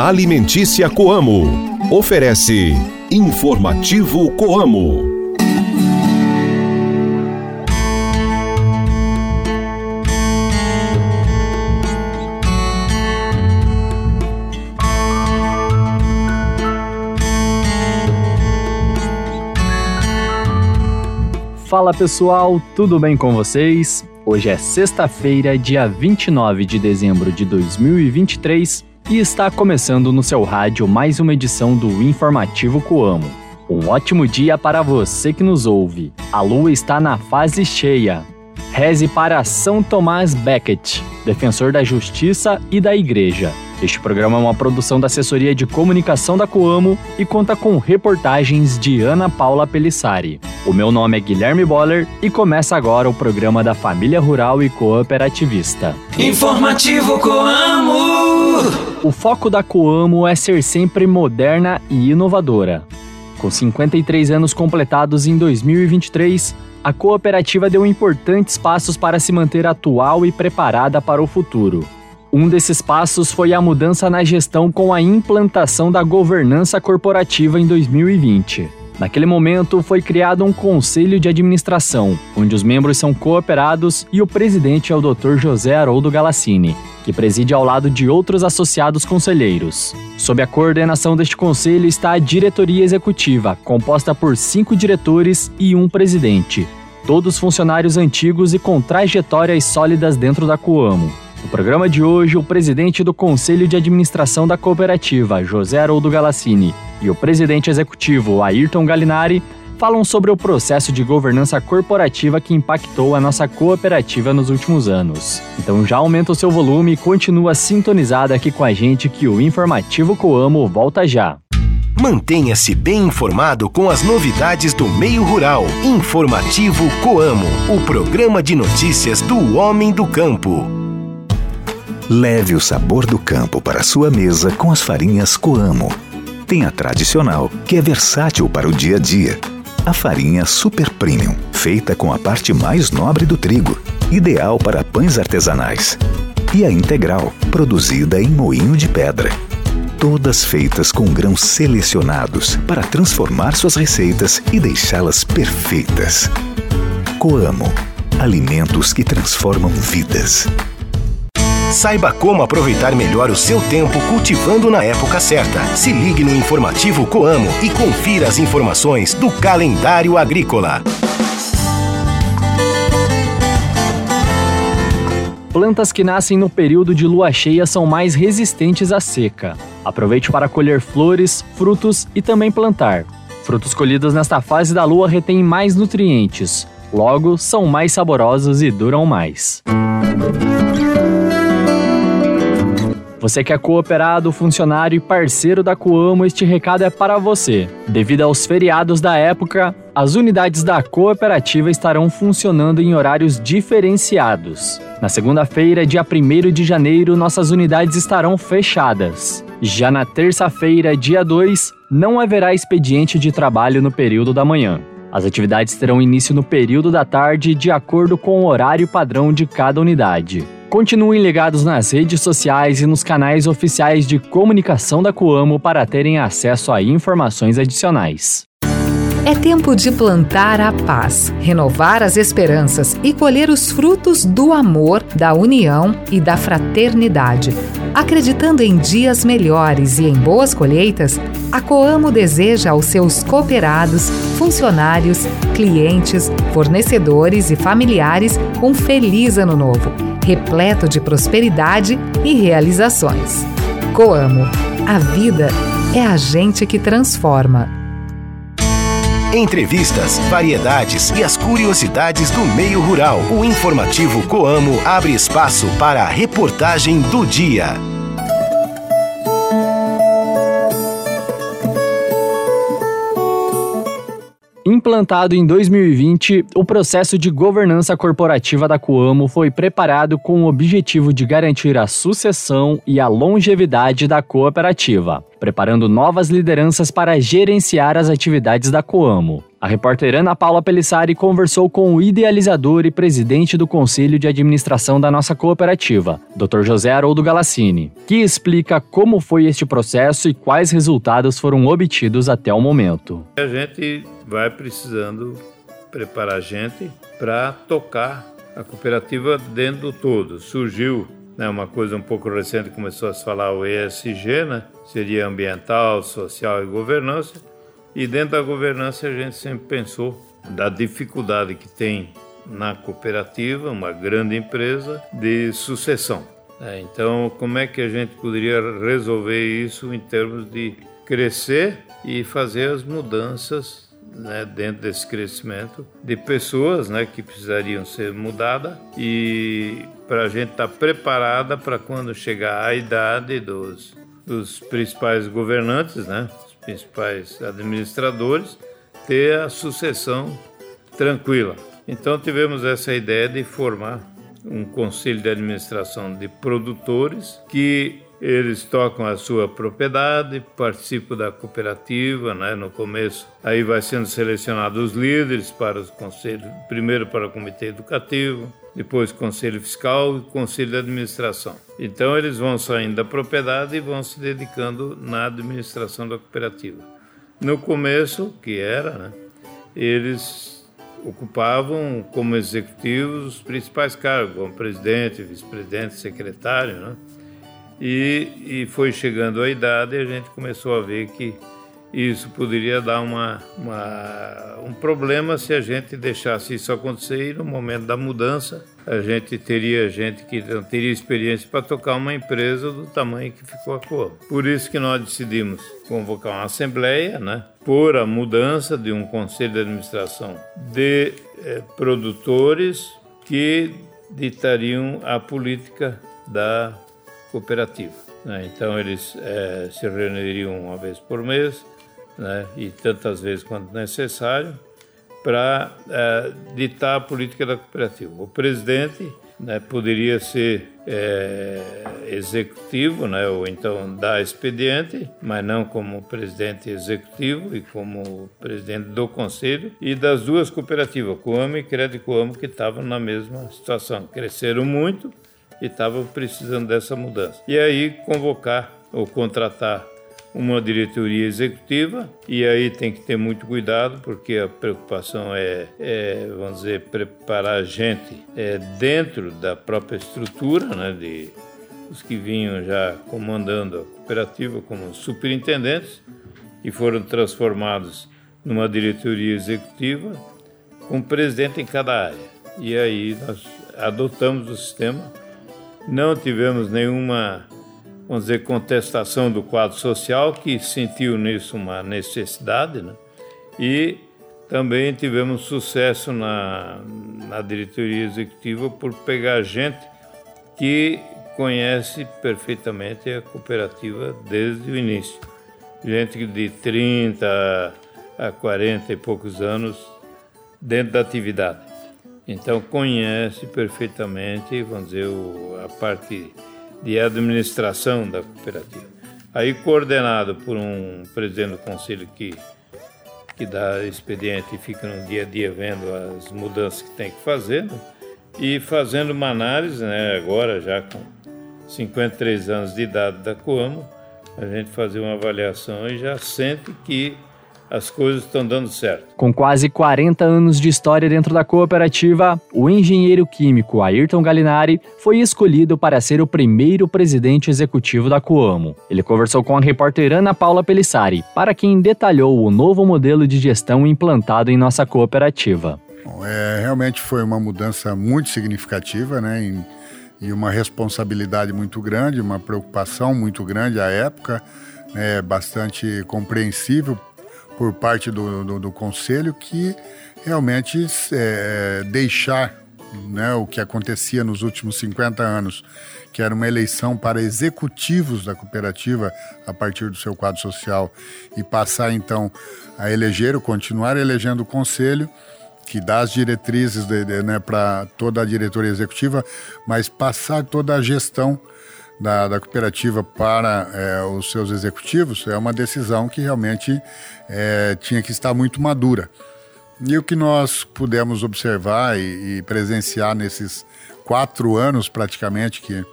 Alimentícia Coamo. Oferece Informativo Coamo. Fala pessoal, tudo bem com vocês? Hoje é sexta-feira, dia 29 de dezembro de 2023 e está começando no seu rádio mais uma edição do Informativo Coamo. Um ótimo dia para você que nos ouve. A lua está na fase cheia. Reze para São Tomás Becket, defensor da justiça e da igreja. Este programa é uma produção da Assessoria de Comunicação da Coamo e conta com reportagens de Ana Paula Pelissari. O meu nome é Guilherme Boller e começa agora o programa da Família Rural e Cooperativista. Informativo Coamo! O foco da Coamo é ser sempre moderna e inovadora. Com 53 anos completados em 2023, a cooperativa deu importantes passos para se manter atual e preparada para o futuro. Um desses passos foi a mudança na gestão com a implantação da governança corporativa em 2020. Naquele momento, foi criado um conselho de administração, onde os membros são cooperados e o presidente é o Dr. José Haroldo Galassini, que preside ao lado de outros associados conselheiros. Sob a coordenação deste conselho está a diretoria executiva, composta por cinco diretores e um presidente, todos funcionários antigos e com trajetórias sólidas dentro da Coamo. No programa de hoje, o presidente do Conselho de Administração da Cooperativa, José Haroldo Galassini, e o presidente executivo, Ayrton Galinari, falam sobre o processo de governança corporativa que impactou a nossa cooperativa nos últimos anos. Então já aumenta o seu volume e continua sintonizado aqui com a gente que o Informativo Coamo volta já. Mantenha-se bem informado com as novidades do meio rural. Informativo Coamo, o programa de notícias do homem do campo. Leve o sabor do campo para sua mesa com as farinhas Coamo. Tem a tradicional, que é versátil para o dia a dia. A farinha Super Premium, feita com a parte mais nobre do trigo, ideal para pães artesanais. E a integral, produzida em moinho de pedra. Todas feitas com grãos selecionados para transformar suas receitas e deixá-las perfeitas. Coamo, alimentos que transformam vidas. Saiba como aproveitar melhor o seu tempo cultivando na época certa. Se ligue no informativo Coamo e confira as informações do calendário agrícola. Plantas que nascem no período de lua cheia são mais resistentes à seca. Aproveite para colher flores, frutos e também plantar. Frutos colhidos nesta fase da lua retêm mais nutrientes, logo são mais saborosos e duram mais. Você que é cooperado, funcionário e parceiro da Coamo, este recado é para você. Devido aos feriados da época, as unidades da cooperativa estarão funcionando em horários diferenciados. Na segunda-feira, dia 1 de janeiro, nossas unidades estarão fechadas. Já na terça-feira, dia 2, não haverá expediente de trabalho no período da manhã. As atividades terão início no período da tarde, de acordo com o horário padrão de cada unidade. Continuem ligados nas redes sociais e nos canais oficiais de comunicação da Coamo para terem acesso a informações adicionais. É tempo de plantar a paz, renovar as esperanças e colher os frutos do amor, da união e da fraternidade. Acreditando em dias melhores e em boas colheitas, a Coamo deseja aos seus cooperados, funcionários, clientes, fornecedores e familiares um feliz ano novo repleto de prosperidade e realizações. Coamo. A vida é a gente que transforma. Entrevistas, variedades e as curiosidades do meio rural. O informativo Coamo abre espaço para a reportagem do dia. Implantado em 2020, o processo de governança corporativa da Coamo foi preparado com o objetivo de garantir a sucessão e a longevidade da cooperativa, preparando novas lideranças para gerenciar as atividades da Coamo. A repórter Ana Paula Pelissari conversou com o idealizador e presidente do Conselho de Administração da nossa cooperativa, Dr. José Haroldo Galassini, que explica como foi este processo e quais resultados foram obtidos até o momento. A gente vai precisando preparar a gente para tocar a cooperativa dentro do todo. Surgiu né, uma coisa um pouco recente, começou a se falar o ESG, né? seria ambiental, social e governança e dentro da governança a gente sempre pensou da dificuldade que tem na cooperativa, uma grande empresa, de sucessão. É, então, como é que a gente poderia resolver isso em termos de crescer e fazer as mudanças né, dentro desse crescimento de pessoas né, que precisariam ser mudadas e para a gente estar tá preparada para quando chegar a idade dos, dos principais governantes, né, principais administradores, ter a sucessão tranquila. Então tivemos essa ideia de formar um conselho de administração de produtores que eles tocam a sua propriedade, participam da cooperativa, né? No começo, aí vai sendo selecionados os líderes para os conselhos, primeiro para o comitê educativo, depois conselho fiscal e conselho de administração. Então eles vão saindo da propriedade e vão se dedicando na administração da cooperativa. No começo, que era, né? Eles ocupavam como executivos os principais cargos, como presidente, vice-presidente, secretário, né? E, e foi chegando a idade e a gente começou a ver que isso poderia dar uma, uma, um problema se a gente deixasse isso acontecer e no momento da mudança a gente teria gente que não teria experiência para tocar uma empresa do tamanho que ficou a Coamo. Por isso que nós decidimos convocar uma assembleia, né, por a mudança de um conselho de administração de eh, produtores que ditariam a política da cooperativa. Né? Então eles é, se reuniriam uma vez por mês né? e tantas vezes quanto necessário para é, ditar a política da cooperativa. O presidente né, poderia ser é, executivo, né, ou então dar expediente, mas não como presidente executivo e como presidente do conselho, e das duas cooperativas, Coamo e Crédito Coamo, que estavam na mesma situação. Cresceram muito e estavam precisando dessa mudança. E aí convocar ou contratar uma diretoria executiva e aí tem que ter muito cuidado porque a preocupação é, é vamos dizer, preparar a gente é, dentro da própria estrutura, né, de os que vinham já comandando a cooperativa como superintendentes e foram transformados numa diretoria executiva com um presidente em cada área. E aí nós adotamos o sistema não tivemos nenhuma, vamos dizer, contestação do quadro social, que sentiu nisso uma necessidade, né? e também tivemos sucesso na, na diretoria executiva por pegar gente que conhece perfeitamente a cooperativa desde o início. Gente de 30 a 40 e poucos anos dentro da atividade. Então conhece perfeitamente, vamos dizer, a parte de administração da cooperativa. Aí coordenado por um presidente do conselho que que dá expediente e fica no dia a dia vendo as mudanças que tem que fazer né? e fazendo uma análise, né, agora já com 53 anos de idade da Coamo, a gente fazer uma avaliação e já sente que as coisas estão dando certo. Com quase 40 anos de história dentro da cooperativa, o engenheiro químico Ayrton Galinari foi escolhido para ser o primeiro presidente executivo da Coamo. Ele conversou com a repórter Ana Paula Pelissari, para quem detalhou o novo modelo de gestão implantado em nossa cooperativa. Bom, é, realmente foi uma mudança muito significativa, né? Em, e uma responsabilidade muito grande, uma preocupação muito grande à época, né, bastante compreensível por parte do, do, do Conselho que realmente é, deixar né, o que acontecia nos últimos 50 anos, que era uma eleição para executivos da cooperativa a partir do seu quadro social, e passar então a eleger, ou continuar elegendo o conselho, que dá as diretrizes né, para toda a diretoria executiva, mas passar toda a gestão da, da cooperativa para é, os seus executivos é uma decisão que realmente é, tinha que estar muito madura. E o que nós pudemos observar e, e presenciar nesses quatro anos praticamente que,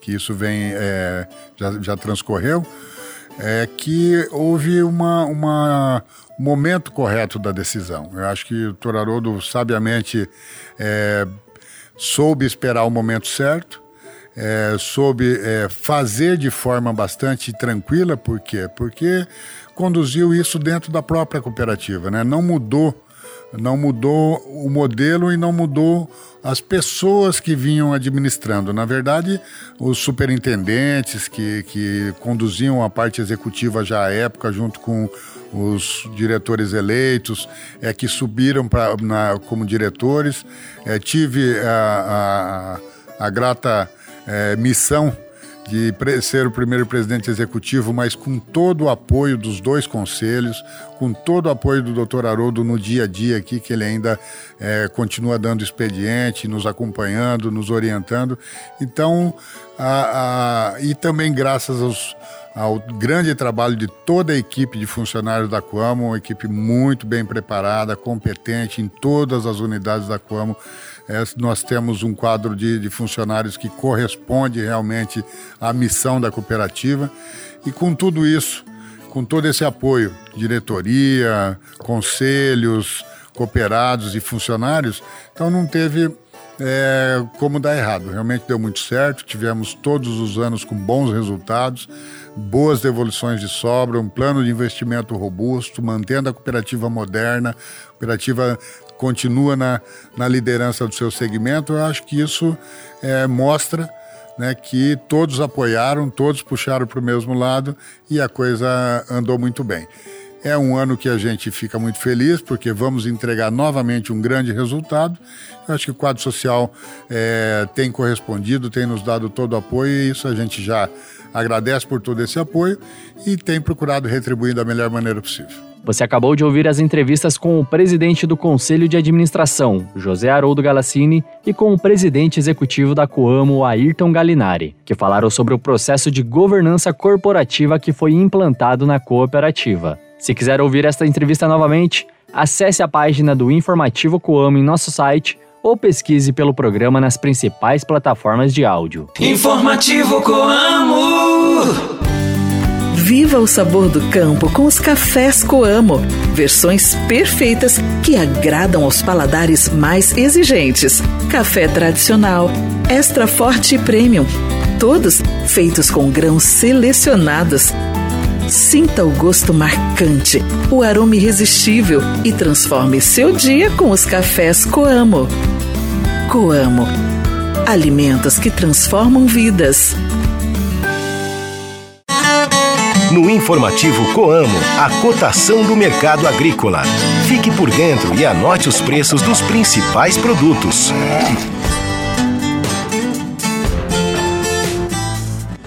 que isso vem é, já, já transcorreu, é que houve uma, uma momento correto da decisão. Eu acho que o Toraroldo sabiamente é, soube esperar o momento certo, é, soube é, fazer de forma bastante tranquila, por quê? Porque conduziu isso dentro da própria cooperativa, né? não mudou não mudou o modelo e não mudou as pessoas que vinham administrando. Na verdade, os superintendentes que, que conduziam a parte executiva já à época, junto com os diretores eleitos, é, que subiram pra, na, como diretores. É, tive a, a, a grata é, missão de ser o primeiro presidente executivo, mas com todo o apoio dos dois conselhos, com todo o apoio do doutor Haroldo no dia a dia aqui, que ele ainda é, continua dando expediente, nos acompanhando, nos orientando. Então, a, a, e também graças aos, ao grande trabalho de toda a equipe de funcionários da Coamo, uma equipe muito bem preparada, competente em todas as unidades da Coamo é, nós temos um quadro de, de funcionários que corresponde realmente à missão da cooperativa. E com tudo isso, com todo esse apoio, diretoria, conselhos, cooperados e funcionários, então não teve é, como dar errado. Realmente deu muito certo, tivemos todos os anos com bons resultados, boas devoluções de sobra, um plano de investimento robusto, mantendo a cooperativa moderna, cooperativa continua na, na liderança do seu segmento, eu acho que isso é, mostra né, que todos apoiaram, todos puxaram para o mesmo lado e a coisa andou muito bem. É um ano que a gente fica muito feliz porque vamos entregar novamente um grande resultado. Eu acho que o quadro social é, tem correspondido, tem nos dado todo o apoio e isso a gente já agradece por todo esse apoio e tem procurado retribuir da melhor maneira possível. Você acabou de ouvir as entrevistas com o presidente do Conselho de Administração, José Haroldo Galassini, e com o presidente executivo da Coamo, Ayrton Galinari, que falaram sobre o processo de governança corporativa que foi implantado na cooperativa. Se quiser ouvir esta entrevista novamente, acesse a página do Informativo Coamo em nosso site ou pesquise pelo programa nas principais plataformas de áudio. Informativo Coamo. Viva o sabor do campo com os cafés Coamo. Versões perfeitas que agradam aos paladares mais exigentes. Café tradicional, extra forte e premium. Todos feitos com grãos selecionados. Sinta o gosto marcante, o aroma irresistível e transforme seu dia com os cafés Coamo. Coamo. Alimentos que transformam vidas. No informativo Coamo, a cotação do mercado agrícola. Fique por dentro e anote os preços dos principais produtos.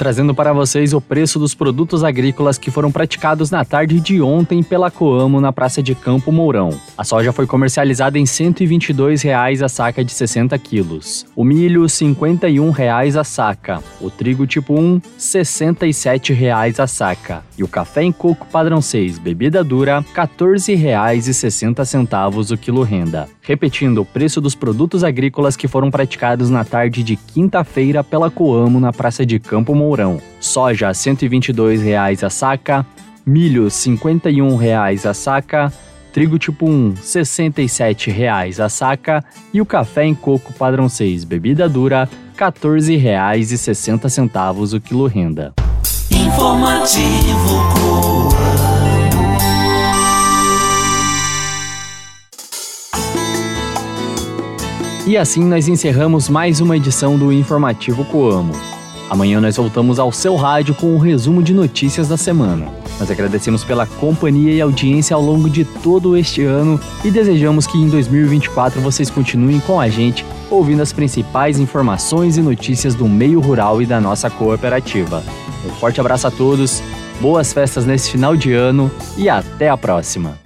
Trazendo para vocês o preço dos produtos agrícolas que foram praticados na tarde de ontem pela Coamo na Praça de Campo Mourão. A soja foi comercializada em 122 reais a saca de 60 quilos. O milho, 51 reais a saca. O trigo tipo 1, 67 reais a saca. E o café em coco padrão 6, bebida dura, R$ 14,60 o quilo renda. Repetindo, o preço dos produtos agrícolas que foram praticados na tarde de quinta-feira pela Coamo na Praça de Campo Mourão Mourão. Soja R$ 122,00 a saca, milho R$ 51,00 a saca, trigo tipo 1 R$ 67,00 a saca e o café em coco padrão 6 bebida dura R$ 14,60 o quilo renda. Informativo E assim nós encerramos mais uma edição do Informativo Coamo. Amanhã nós voltamos ao seu rádio com o um resumo de notícias da semana. Nós agradecemos pela companhia e audiência ao longo de todo este ano e desejamos que em 2024 vocês continuem com a gente, ouvindo as principais informações e notícias do meio rural e da nossa cooperativa. Um forte abraço a todos, boas festas nesse final de ano e até a próxima!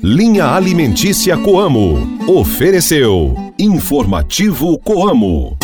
Linha Alimentícia Coamo. Ofereceu Informativo Coamo.